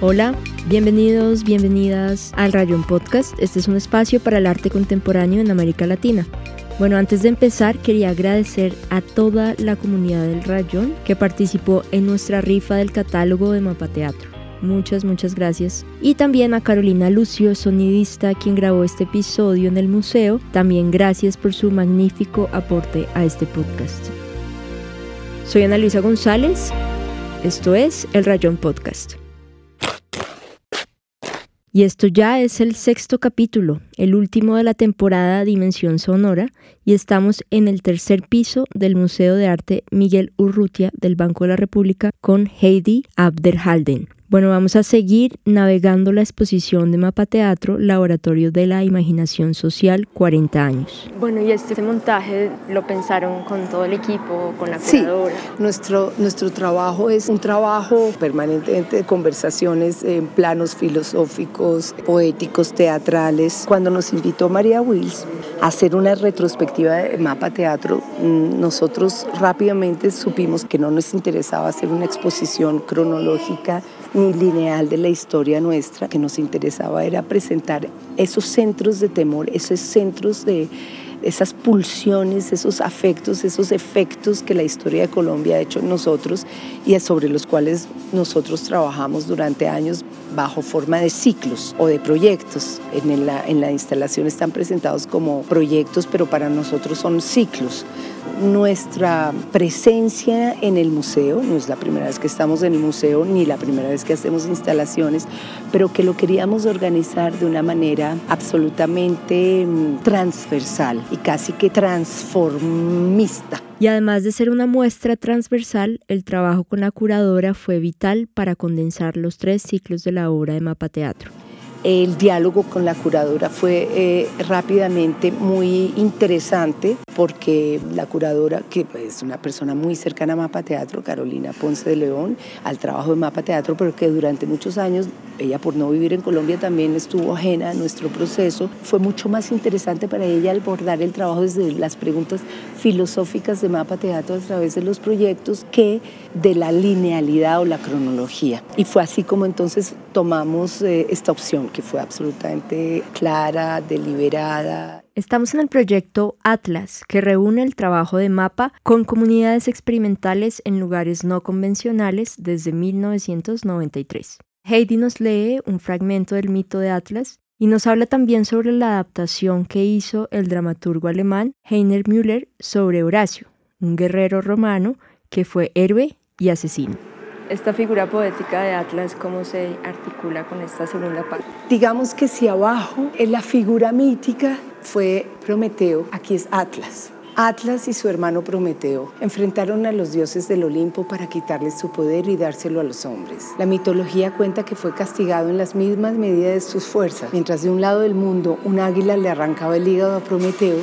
Hola, bienvenidos, bienvenidas al Rayón Podcast. Este es un espacio para el arte contemporáneo en América Latina. Bueno, antes de empezar quería agradecer a toda la comunidad del Rayón que participó en nuestra rifa del catálogo de Mapa Teatro. Muchas, muchas gracias. Y también a Carolina Lucio, sonidista, quien grabó este episodio en el museo. También gracias por su magnífico aporte a este podcast. Soy Ana Luisa González. Esto es El Rayón Podcast. Y esto ya es el sexto capítulo, el último de la temporada Dimensión Sonora, y estamos en el tercer piso del Museo de Arte Miguel Urrutia del Banco de la República con Heidi Abderhalden. Bueno, vamos a seguir navegando la exposición de Mapa Teatro, Laboratorio de la Imaginación Social, 40 años. Bueno, y este montaje lo pensaron con todo el equipo, con la curadora. Sí, nuestro, nuestro trabajo es un trabajo permanente de conversaciones en planos filosóficos, poéticos, teatrales. Cuando nos invitó María Wills a hacer una retrospectiva de Mapa Teatro, mm, nosotros rápidamente supimos que no nos interesaba hacer una exposición cronológica ni lineal de la historia nuestra, que nos interesaba era presentar esos centros de temor, esos centros de esas pulsiones, esos afectos, esos efectos que la historia de Colombia ha hecho en nosotros y sobre los cuales nosotros trabajamos durante años bajo forma de ciclos o de proyectos. En la, en la instalación están presentados como proyectos, pero para nosotros son ciclos nuestra presencia en el museo, no es la primera vez que estamos en el museo ni la primera vez que hacemos instalaciones, pero que lo queríamos organizar de una manera absolutamente mm, transversal y casi que transformista. Y además de ser una muestra transversal, el trabajo con la curadora fue vital para condensar los tres ciclos de la obra de Mapa Teatro. El diálogo con la curadora fue eh, rápidamente muy interesante porque la curadora, que es una persona muy cercana a Mapa Teatro, Carolina Ponce de León, al trabajo de Mapa Teatro, pero que durante muchos años, ella por no vivir en Colombia también estuvo ajena a nuestro proceso, fue mucho más interesante para ella abordar el trabajo desde las preguntas filosóficas de Mapa Teatro a través de los proyectos que de la linealidad o la cronología. Y fue así como entonces tomamos eh, esta opción que fue absolutamente clara, deliberada. Estamos en el proyecto Atlas, que reúne el trabajo de mapa con comunidades experimentales en lugares no convencionales desde 1993. Heidi nos lee un fragmento del mito de Atlas y nos habla también sobre la adaptación que hizo el dramaturgo alemán Heiner Müller sobre Horacio, un guerrero romano que fue héroe y asesino esta figura poética de Atlas, ¿cómo se articula con esta segunda parte? Digamos que si abajo es la figura mítica fue Prometeo, aquí es Atlas. Atlas y su hermano Prometeo enfrentaron a los dioses del Olimpo para quitarles su poder y dárselo a los hombres. La mitología cuenta que fue castigado en las mismas medidas de sus fuerzas. Mientras de un lado del mundo un águila le arrancaba el hígado a Prometeo,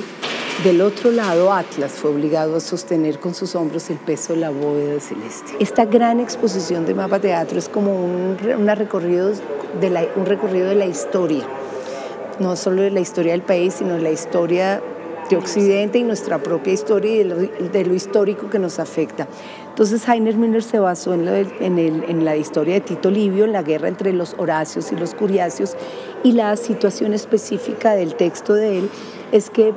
del otro lado, Atlas fue obligado a sostener con sus hombros el peso de la bóveda celeste. Esta gran exposición de mapa teatro es como un, recorrido de la, un recorrido de la historia, no solo de la historia del país, sino de la historia de Occidente y nuestra propia historia y de lo, histórico que nos afecta. Entonces Heiner Müller se basó en, en, en, la historia de Tito Livio, en la guerra entre los Horacios y los Curiacios, y la situación específica del texto de él es que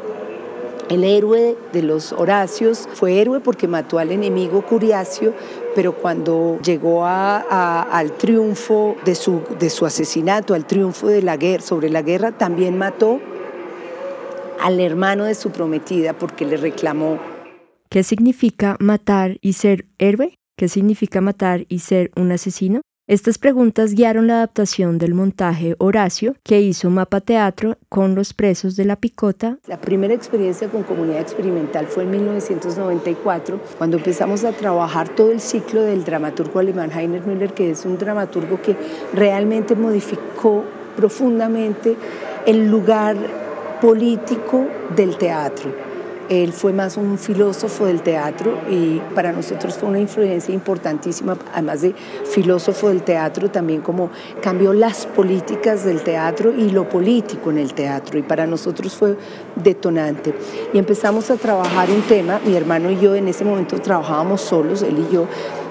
el héroe de los Horacios fue héroe porque mató al enemigo Curiacio, pero cuando llegó al triunfo de su, de su asesinato, al triunfo de la guerra, sobre la guerra, también mató al hermano de su prometida porque le reclamó. ¿Qué significa matar y ser héroe? ¿Qué significa matar y ser un asesino? Estas preguntas guiaron la adaptación del montaje Horacio que hizo Mapa Teatro con los presos de la Picota. La primera experiencia con comunidad experimental fue en 1994, cuando empezamos a trabajar todo el ciclo del dramaturgo alemán Heiner Müller, que es un dramaturgo que realmente modificó profundamente el lugar político del teatro Él fue más un filósofo del teatro y para nosotros fue una influencia importantísima, además de filósofo del teatro, también como cambió las políticas del teatro y lo político en el teatro y para nosotros fue detonante. Y empezamos a trabajar un tema, mi hermano y yo en ese momento trabajábamos solos, él y yo,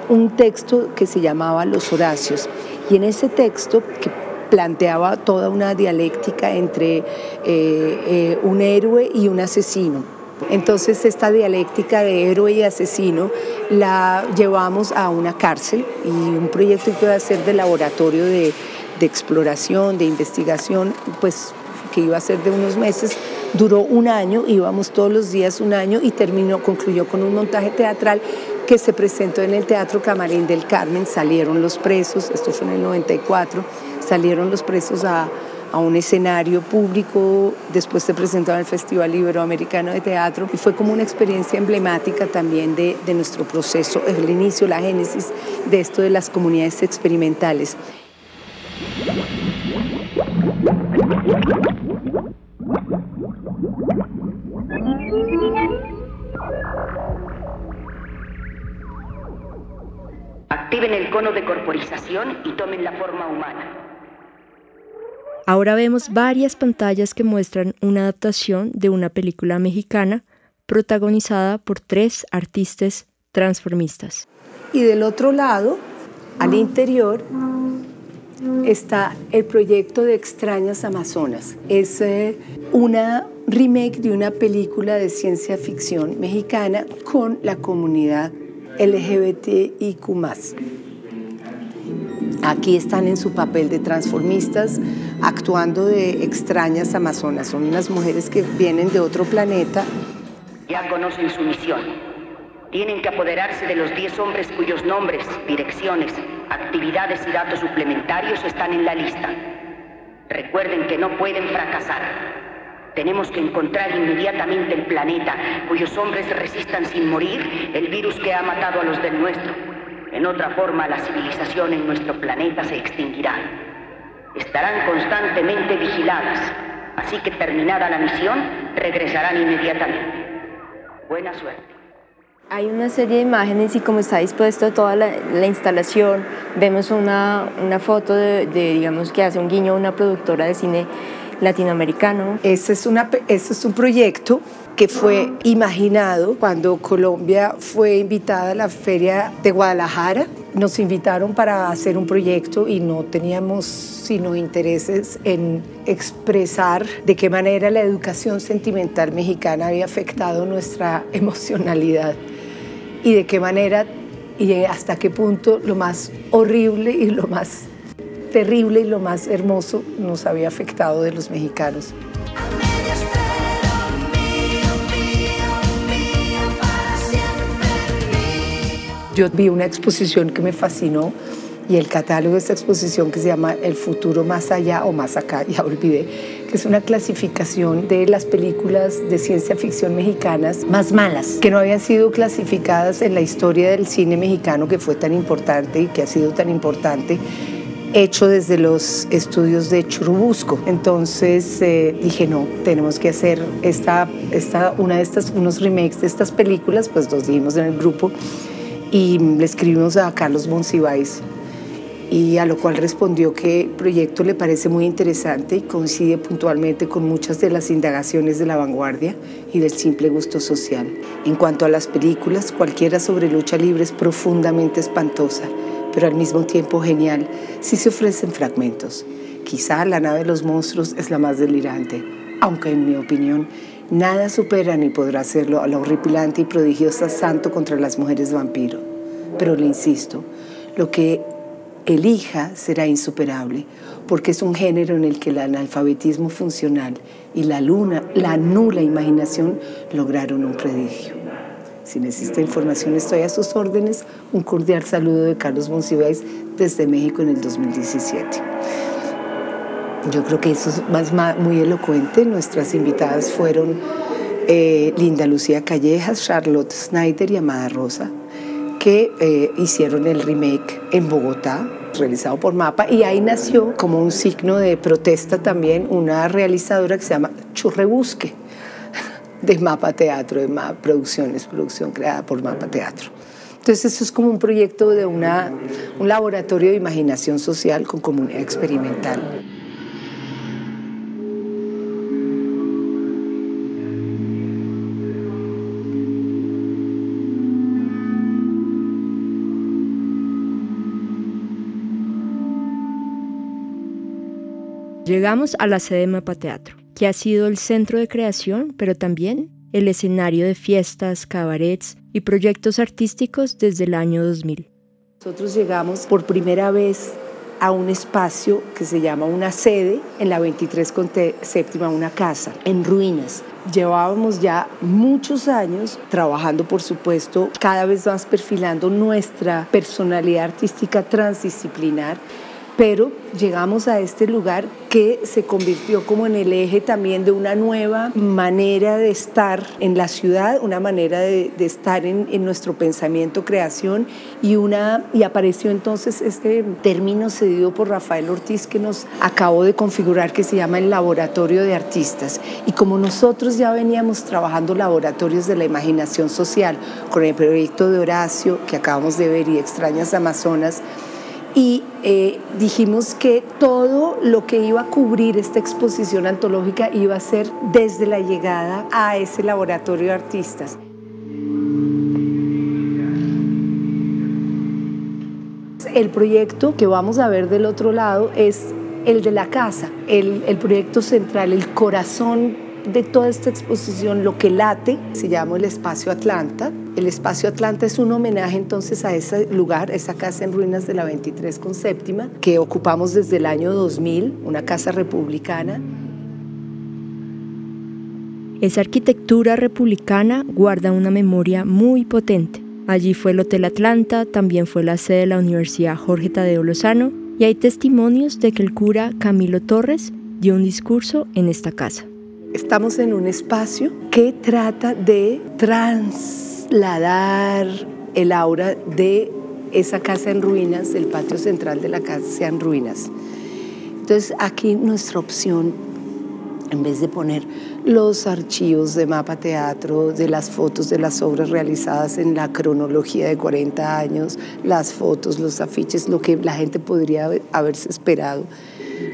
un texto que se llamaba Los Horacios. Y en ese texto, planteaba toda una dialéctica entre eh, eh, un héroe y un asesino. Entonces esta dialéctica de héroe y asesino la llevamos a una cárcel y un proyecto que iba a ser de laboratorio de, exploración, de investigación, pues que iba a ser de unos meses, duró un año, íbamos todos los días un año y terminó, concluyó con un montaje teatral que se presentó en el Teatro Camarín del Carmen, salieron los presos, esto fue en el 94, salieron los presos a, a un escenario público, después se presentó en el Festival Iberoamericano de Teatro y fue como una experiencia emblemática también de, de nuestro proceso, el inicio, la génesis de esto de las comunidades experimentales. Activen el cono de corporización y tomen la forma humana. Ahora vemos varias pantallas que muestran una adaptación de una película mexicana protagonizada por tres artistas transformistas. Y del otro lado, al interior, está el proyecto de Extrañas Amazonas. Es eh, una remake de una película de ciencia ficción mexicana con la comunidad LGBTIQ. Aquí están en su papel de transformistas, actuando de extrañas amazonas. Son unas mujeres que vienen de otro planeta. Ya conocen su misión. Tienen que apoderarse de los 10 hombres cuyos nombres, direcciones, actividades y datos suplementarios están en la lista. Recuerden que no pueden fracasar. Tenemos que encontrar inmediatamente el planeta cuyos hombres resistan sin morir el virus que ha matado a los del nuestro. En otra forma, la civilización en nuestro planeta se extinguirá. Estarán constantemente vigiladas, así que terminada la misión, regresarán inmediatamente. Buena suerte. Hay una serie de imágenes y como está dispuesto toda la, instalación, vemos una, una foto de, de, digamos, que hace un guiño a una productora de cine latinoamericano. Ese es, una, ese es un proyecto que fue imaginado cuando Colombia fue invitada a la Feria de Guadalajara. Nos invitaron para hacer un proyecto y no teníamos sino intereses en expresar de qué manera la educación sentimental mexicana había afectado nuestra emocionalidad y de qué manera y hasta qué punto lo más horrible y lo más terrible y lo más hermoso nos había afectado de los mexicanos. Yo vi una exposición que me fascinó y el catálogo de esta exposición que se llama El futuro más allá o más acá, ya olvidé, que es una clasificación de las películas de ciencia ficción mexicanas más malas, que no habían sido clasificadas en la historia del cine mexicano que fue tan importante y que ha sido tan importante hecho desde los estudios de Churubusco. Entonces eh, dije, no, tenemos que hacer esta, esta, una de estas, unos remakes de estas películas, pues los dimos en el grupo y le escribimos a Carlos Monsiváis y a lo cual respondió que el proyecto le parece muy interesante y coincide puntualmente con muchas de las indagaciones de la vanguardia y del simple gusto social. En cuanto a las películas, cualquiera sobre lucha libre es profundamente espantosa pero al mismo tiempo genial si se ofrecen fragmentos. Quizá la nave de los monstruos es la más delirante, aunque en mi opinión nada supera ni podrá hacerlo a la horripilante y prodigiosa Santo contra las mujeres vampiro. Pero le insisto, lo que elija será insuperable, porque es un género en el que el analfabetismo funcional y la luna, la nula imaginación lograron un prodigio. Si necesita información, estoy a sus órdenes. Un cordial saludo de Carlos Monsiváis desde México en el 2017. Yo creo que eso es más, muy elocuente. Nuestras invitadas fueron eh, Linda Lucía Callejas, Charlotte Snyder y Amada Rosa, que eh, hicieron el remake en Bogotá, realizado por MAPA, y ahí nació como un signo de protesta también una realizadora que se llama Churrebusque de Mapa Teatro, de Mapa Producciones, producción creada por Mapa Teatro. Entonces, eso es como un proyecto de una, un laboratorio de imaginación social con comunidad experimental. Llegamos a la sede de Mapa Teatro, que ha sido el centro de creación, pero también el escenario de fiestas, cabarets y proyectos artísticos desde el año 2000. Nosotros llegamos por primera vez a un espacio que se llama una sede en la 23 con séptima, una casa en ruinas. Llevábamos ya muchos años trabajando, por supuesto, cada vez más perfilando nuestra personalidad artística transdisciplinar pero llegamos a este lugar que se convirtió como en el eje también de una nueva manera de estar en la ciudad, una manera de, estar en, nuestro pensamiento, creación, y, una, y apareció entonces este término cedido por Rafael Ortiz que nos acabó de configurar que se llama el Laboratorio de Artistas. Y como nosotros ya veníamos trabajando laboratorios de la imaginación social con el proyecto de Horacio que acabamos de ver y Extrañas Amazonas, y eh, dijimos que todo lo que iba a cubrir esta exposición antológica iba a ser desde la llegada a ese laboratorio de artistas. El proyecto que vamos a ver del otro lado es el de la casa, el, el proyecto central, el corazón de toda esta exposición, lo que late, se llama el Espacio Atlanta. El Espacio Atlanta es un homenaje entonces a ese lugar, esa casa en ruinas de la 23 con séptima, que ocupamos desde el año 2000, una casa republicana. Esa arquitectura republicana guarda una memoria muy potente. Allí fue el Hotel Atlanta, también fue la sede de la Universidad Jorge Tadeo Lozano y hay testimonios de que el cura Camilo Torres dio un discurso en esta casa. Estamos en un espacio que trata de trasladar el aura de esa casa en ruinas, el patio central de la casa en ruinas. Entonces aquí nuestra opción, en vez de poner los archivos de mapa teatro, de las fotos de las obras realizadas en la cronología de 40 años, las fotos, los afiches, lo que la gente podría haberse esperado,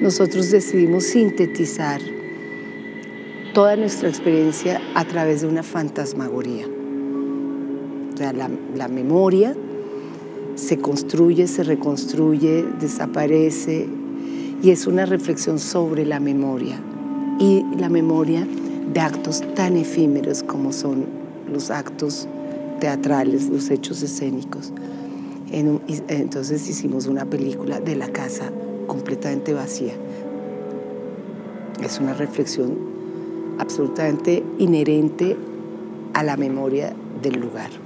nosotros decidimos sintetizar toda nuestra experiencia a través de una fantasmagoría. O sea, la, memoria se construye, se reconstruye, desaparece y es una reflexión sobre la memoria y la memoria de actos tan efímeros como son los actos teatrales, los hechos escénicos. entonces hicimos una película de la casa completamente vacía. Es una reflexión absolutamente inherente a la memoria del lugar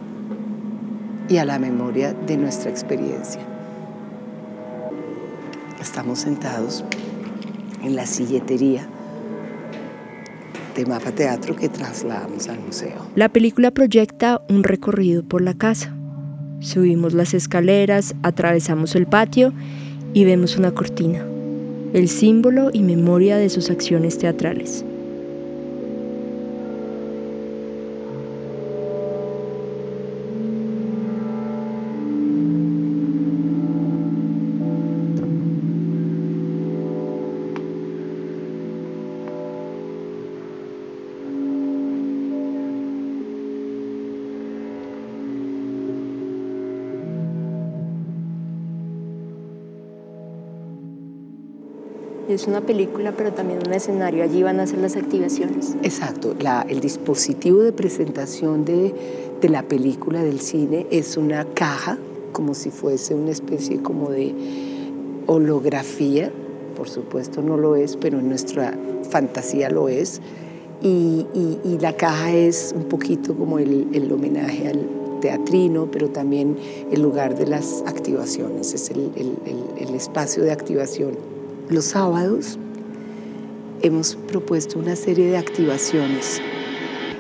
y a la memoria de nuestra experiencia. Estamos sentados en la silletería de Mapa Teatro que trasladamos al museo. La película proyecta un recorrido por la casa. Subimos las escaleras, atravesamos el patio y vemos una cortina, el símbolo y memoria de sus acciones teatrales. Es una película, pero también un escenario. Allí van a hacer las activaciones. Exacto. el dispositivo de presentación de, la película del cine es una caja, como si fuese una especie como de holografía. Por supuesto no lo es, pero en nuestra fantasía lo es. Y, la caja es un poquito como el, homenaje al teatrino, pero también el lugar de las activaciones, es el espacio de activación los sábados hemos propuesto una serie de activaciones.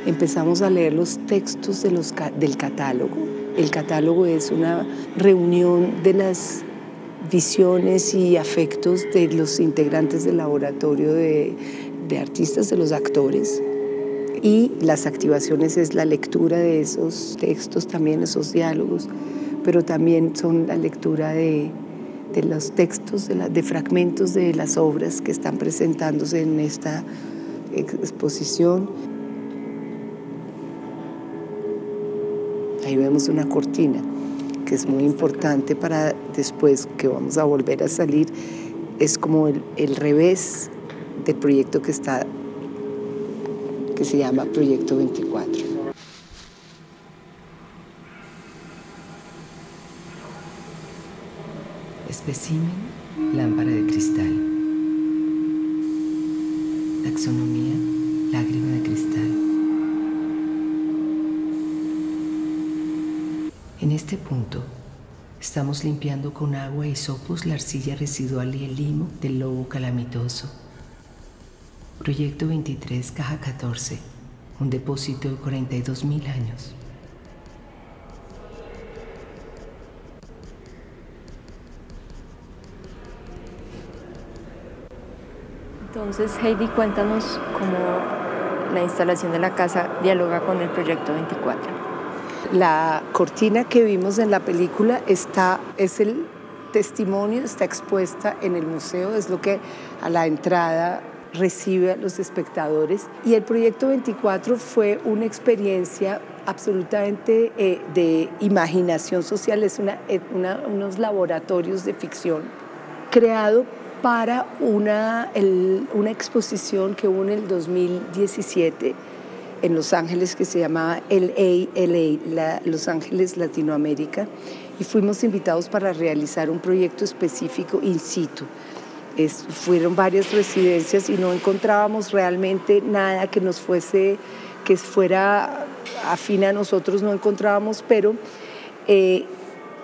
Empezamos a leer los textos del catálogo. El catálogo es una reunión de las visiones y afectos de los integrantes del laboratorio de artistas, de los actores. Y las activaciones es la lectura de esos textos, también esos diálogos, pero también son la lectura de, de los textos, de, de fragmentos de las obras que están presentándose en esta exposición. Ahí vemos una cortina que es muy importante para después que vamos a volver a salir. Es como el, el revés del proyecto que está que se llama Proyecto 24. Especimen, lámpara de cristal. Taxonomía, lágrima de cristal. En este punto, estamos limpiando con agua y sopos la arcilla residual y el limo del lobo calamitoso Proyecto 23, Caja 14, un depósito de 42 mil años. Entonces, Heidi, cuéntanos cómo la instalación de la casa dialoga con el proyecto 24. La cortina que vimos en la película está, es el testimonio, está expuesta en el museo, es lo que a la entrada recibe a los espectadores. Y el proyecto 24 fue una experiencia absolutamente eh, de imaginación social, es eh, una, unos laboratorios de ficción creado para una, una exposición que hubo en el 2017 en Los Ángeles que se llamaba LA, LA, Los Ángeles Latinoamérica, y fuimos invitados para realizar un proyecto específico in situ. Fueron varias residencias y no encontrábamos realmente nada que nos fuese, que fuera afín a nosotros, no encontrábamos, pero eh,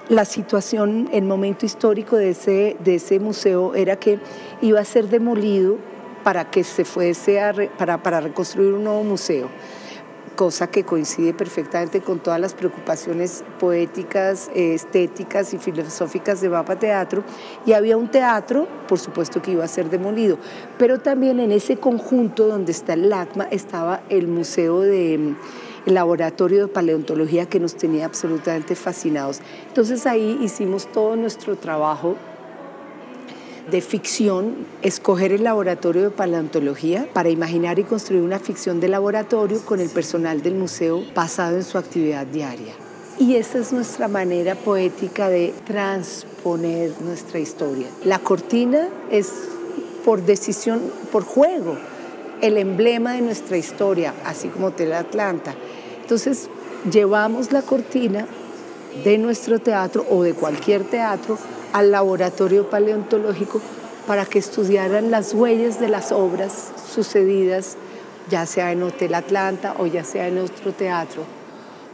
la situación, el momento histórico de ese, de ese museo era que iba a ser demolido para que se fuese para, para reconstruir un nuevo museo cosa que coincide perfectamente con todas las preocupaciones poéticas, estéticas y filosóficas de Mapa Teatro. Y había un teatro, por supuesto que iba a ser demolido, pero también en ese conjunto donde está el LACMA estaba el Museo de el laboratorio de paleontología que nos tenía absolutamente fascinados. Entonces ahí hicimos todo nuestro trabajo de ficción, escoger el laboratorio de paleontología para imaginar y construir una ficción de laboratorio con el personal del museo basado en su actividad diaria. Y esa es nuestra manera poética de transponer nuestra historia. La cortina es por decisión, por juego, el emblema de nuestra historia, así como Tel Atlanta. Entonces, llevamos la cortina de nuestro teatro o de cualquier teatro al laboratorio paleontológico para que estudiaran las huellas de las obras sucedidas, ya sea en Hotel Atlanta o ya sea en otro teatro,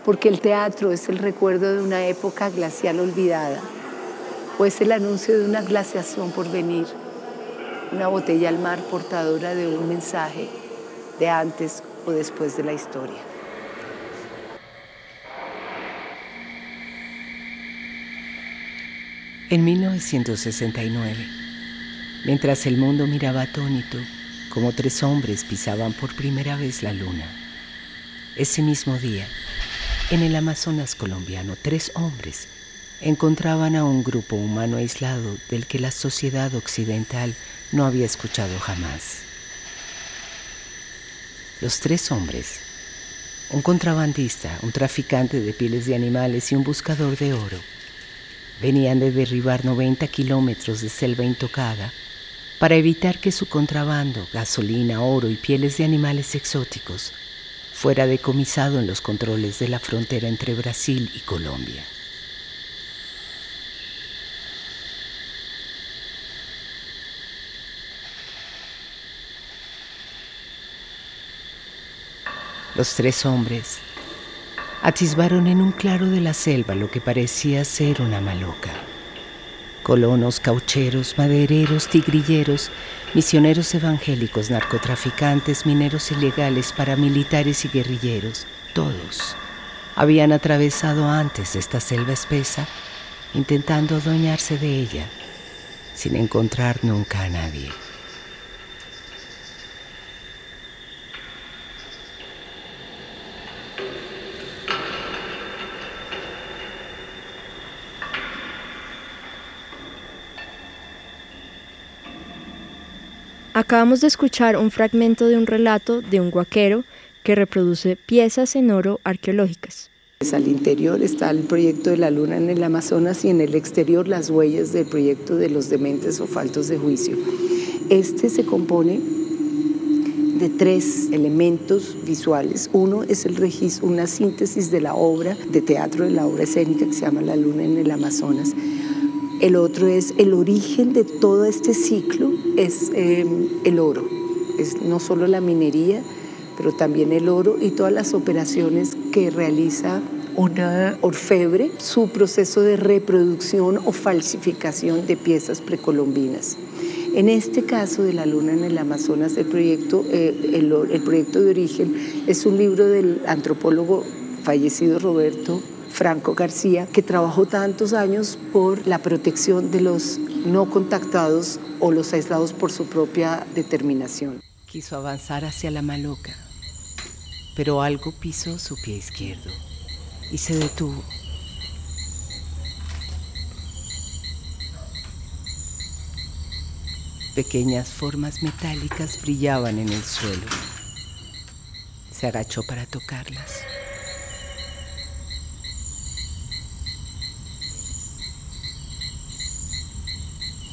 porque el teatro es el recuerdo de una época glacial olvidada, o es el anuncio de una glaciación por venir, una botella al mar portadora de un mensaje de antes o después de la historia. En 1969, mientras el mundo miraba atónito como tres hombres pisaban por primera vez la luna, ese mismo día, en el Amazonas colombiano, tres hombres encontraban a un grupo humano aislado del que la sociedad occidental no había escuchado jamás. Los tres hombres, un contrabandista, un traficante de pieles de animales y un buscador de oro, Venían de derribar 90 kilómetros de selva intocada para evitar que su contrabando, gasolina, oro y pieles de animales exóticos fuera decomisado en los controles de la frontera entre Brasil y Colombia. Los tres hombres atisbaron en un claro de la selva lo que parecía ser una maloca. Colonos, caucheros, madereros, tigrilleros, misioneros evangélicos, narcotraficantes, mineros ilegales, paramilitares y guerrilleros, todos habían atravesado antes esta selva espesa intentando adueñarse de ella sin encontrar nunca a nadie. Acabamos de escuchar un fragmento de un relato de un guaquero que reproduce piezas en oro arqueológicas. Al interior está el proyecto de la luna en el Amazonas y en el exterior las huellas del proyecto de los dementes o faltos de juicio. Este se compone de tres elementos visuales. Uno es el registro, una síntesis de la obra de teatro, de la obra escénica que se llama La luna en el Amazonas. El otro es el origen de todo este ciclo, es em, el oro. Es no solo la minería, pero también el oro y todas las operaciones que realiza una orfebre, su proceso de reproducción o falsificación de piezas precolombinas. En este caso de la luna en el Amazonas, el proyecto, eh, el proyecto de origen es un libro del antropólogo fallecido Roberto Franco García, que trabajó tantos años por la protección de los no contactados o los aislados por su propia determinación. Quiso avanzar hacia la maloca, pero algo pisó su pie izquierdo y se detuvo. Pequeñas formas metálicas brillaban en el suelo. Se agachó para tocarlas.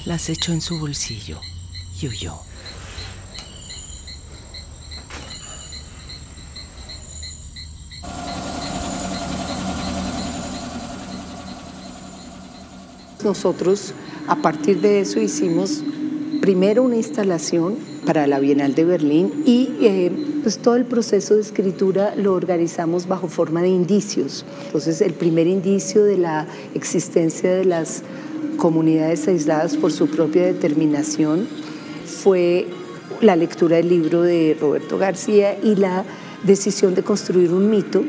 Las echó en su bolsillo y huyó. Nosotros a partir de eso hicimos primero una instalación para la Bienal de Berlín y eh, pues todo el proceso de escritura lo organizamos bajo forma de indicios. Entonces el primer indicio de la existencia de las comunidades aisladas por su propia determinación fue la lectura del libro de Roberto García y la decisión de construir un mito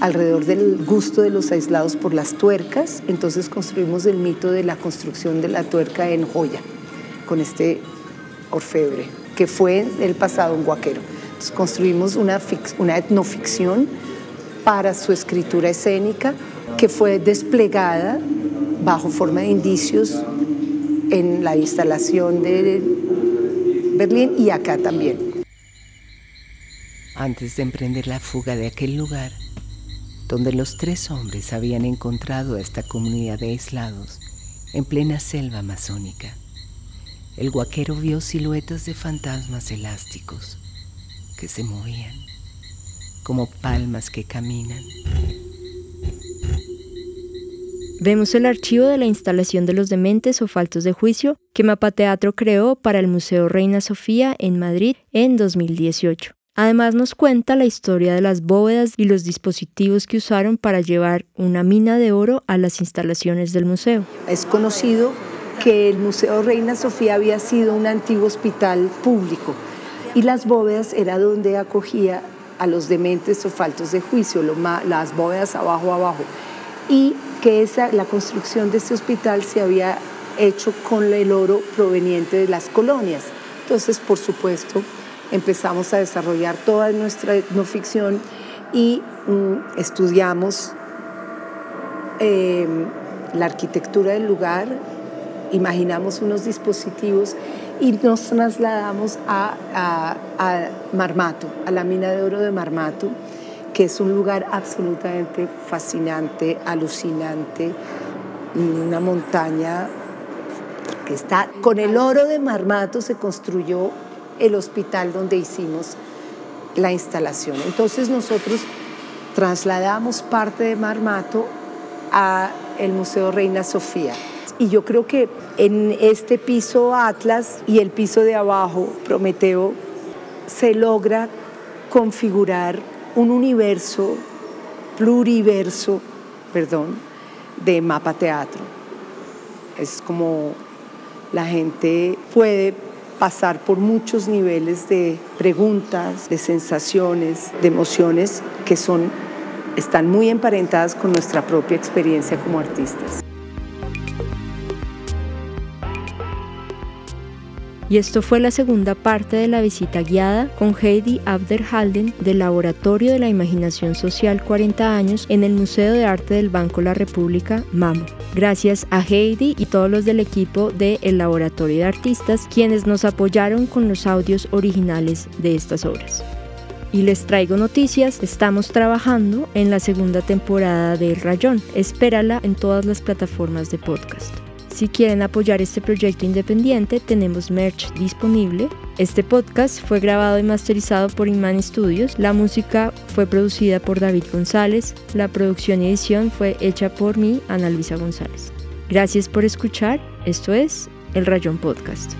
alrededor del gusto de los aislados por las tuercas, entonces construimos el mito de la construcción de la tuerca en joya, con este orfebre, que fue el pasado un guaquero. Entonces construimos una, una etnoficción para su escritura escénica que fue desplegada bajo forma de indicios en la instalación de Berlín y acá también. Antes de emprender la fuga de aquel lugar, donde los tres hombres habían encontrado a esta comunidad de aislados en plena selva amazónica. El guaquero vio siluetas de fantasmas elásticos que se movían como palmas que caminan. Vemos el archivo de la instalación de los dementes o faltos de juicio que Mapa Teatro creó para el Museo Reina Sofía en Madrid en 2018. Además nos cuenta la historia de las bóvedas y los dispositivos que usaron para llevar una mina de oro a las instalaciones del museo. Es conocido que el Museo Reina Sofía había sido un antiguo hospital público y las bóvedas era donde acogía a los dementes o faltos de juicio, las bóvedas abajo abajo. Y que esa, la construcción de este hospital se había hecho con el oro proveniente de las colonias. Entonces, por supuesto, empezamos a desarrollar toda nuestra no ficción y mm, estudiamos em, la arquitectura del lugar, imaginamos unos dispositivos y nos trasladamos a, a, Marmato, a la mina de oro de Marmato, que es un lugar absolutamente fascinante, alucinante, una montaña que está con el oro de Marmato se construyó el hospital donde hicimos la instalación. Entonces nosotros trasladamos parte de Marmato a el Museo Reina Sofía. Y yo creo que en este piso Atlas y el piso de abajo, Prometeo, se logra configurar un universo, pluriverso, perdón, de mapa teatro. Es como la gente puede pasar por muchos niveles de preguntas, de sensaciones, de emociones que son, están muy emparentadas con nuestra propia experiencia como artistas. Y esto fue la segunda parte de la visita guiada con Heidi Abderhalden del Laboratorio de la Imaginación Social 40 años en el Museo de Arte del Banco La República, MAMO. Gracias a Heidi y todos los del equipo de El Laboratorio de Artistas quienes nos apoyaron con los audios originales de estas obras. Y les traigo noticias, estamos trabajando en la segunda temporada de El Rayón. Espérala en todas las plataformas de podcast. Si quieren apoyar este proyecto independiente, tenemos merch disponible. Este podcast fue grabado y masterizado por Inman Studios. La música fue producida por David González. La producción y edición fue hecha por mí, Ana Luisa González. Gracias por escuchar. Esto es El Rayón Podcast.